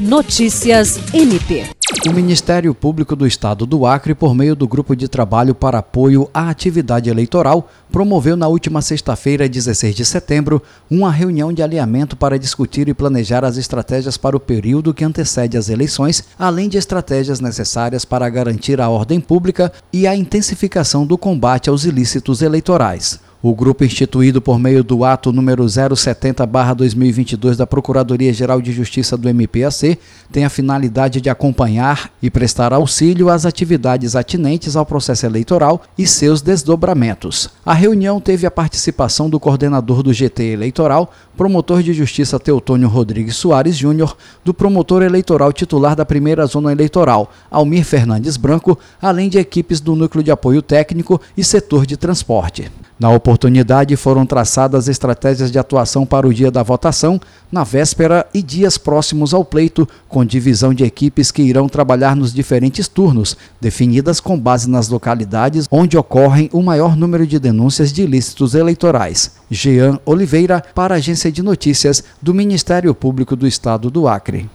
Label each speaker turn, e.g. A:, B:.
A: Notícias MP.
B: O Ministério Público do Estado do Acre, por meio do Grupo de Trabalho para Apoio à Atividade Eleitoral, promoveu na última sexta-feira, 16 de setembro, uma reunião de alinhamento para discutir e planejar as estratégias para o período que antecede as eleições, além de estratégias necessárias para garantir a ordem pública e a intensificação do combate aos ilícitos eleitorais. O grupo instituído por meio do ato número 070/2022 da Procuradoria-Geral de Justiça do MPAC tem a finalidade de acompanhar e prestar auxílio às atividades atinentes ao processo eleitoral e seus desdobramentos. A reunião teve a participação do coordenador do GT Eleitoral, promotor de justiça Teutônio Rodrigues Soares Júnior, do promotor eleitoral titular da primeira zona eleitoral, Almir Fernandes Branco, além de equipes do núcleo de apoio técnico e setor de transporte. Na oportunidade, foram traçadas estratégias de atuação para o dia da votação, na véspera e dias próximos ao pleito, com divisão de equipes que irão trabalhar nos diferentes turnos, definidas com base nas localidades onde ocorrem o maior número de denúncias de ilícitos eleitorais. Jean Oliveira, para a Agência de Notícias do Ministério Público do Estado do Acre.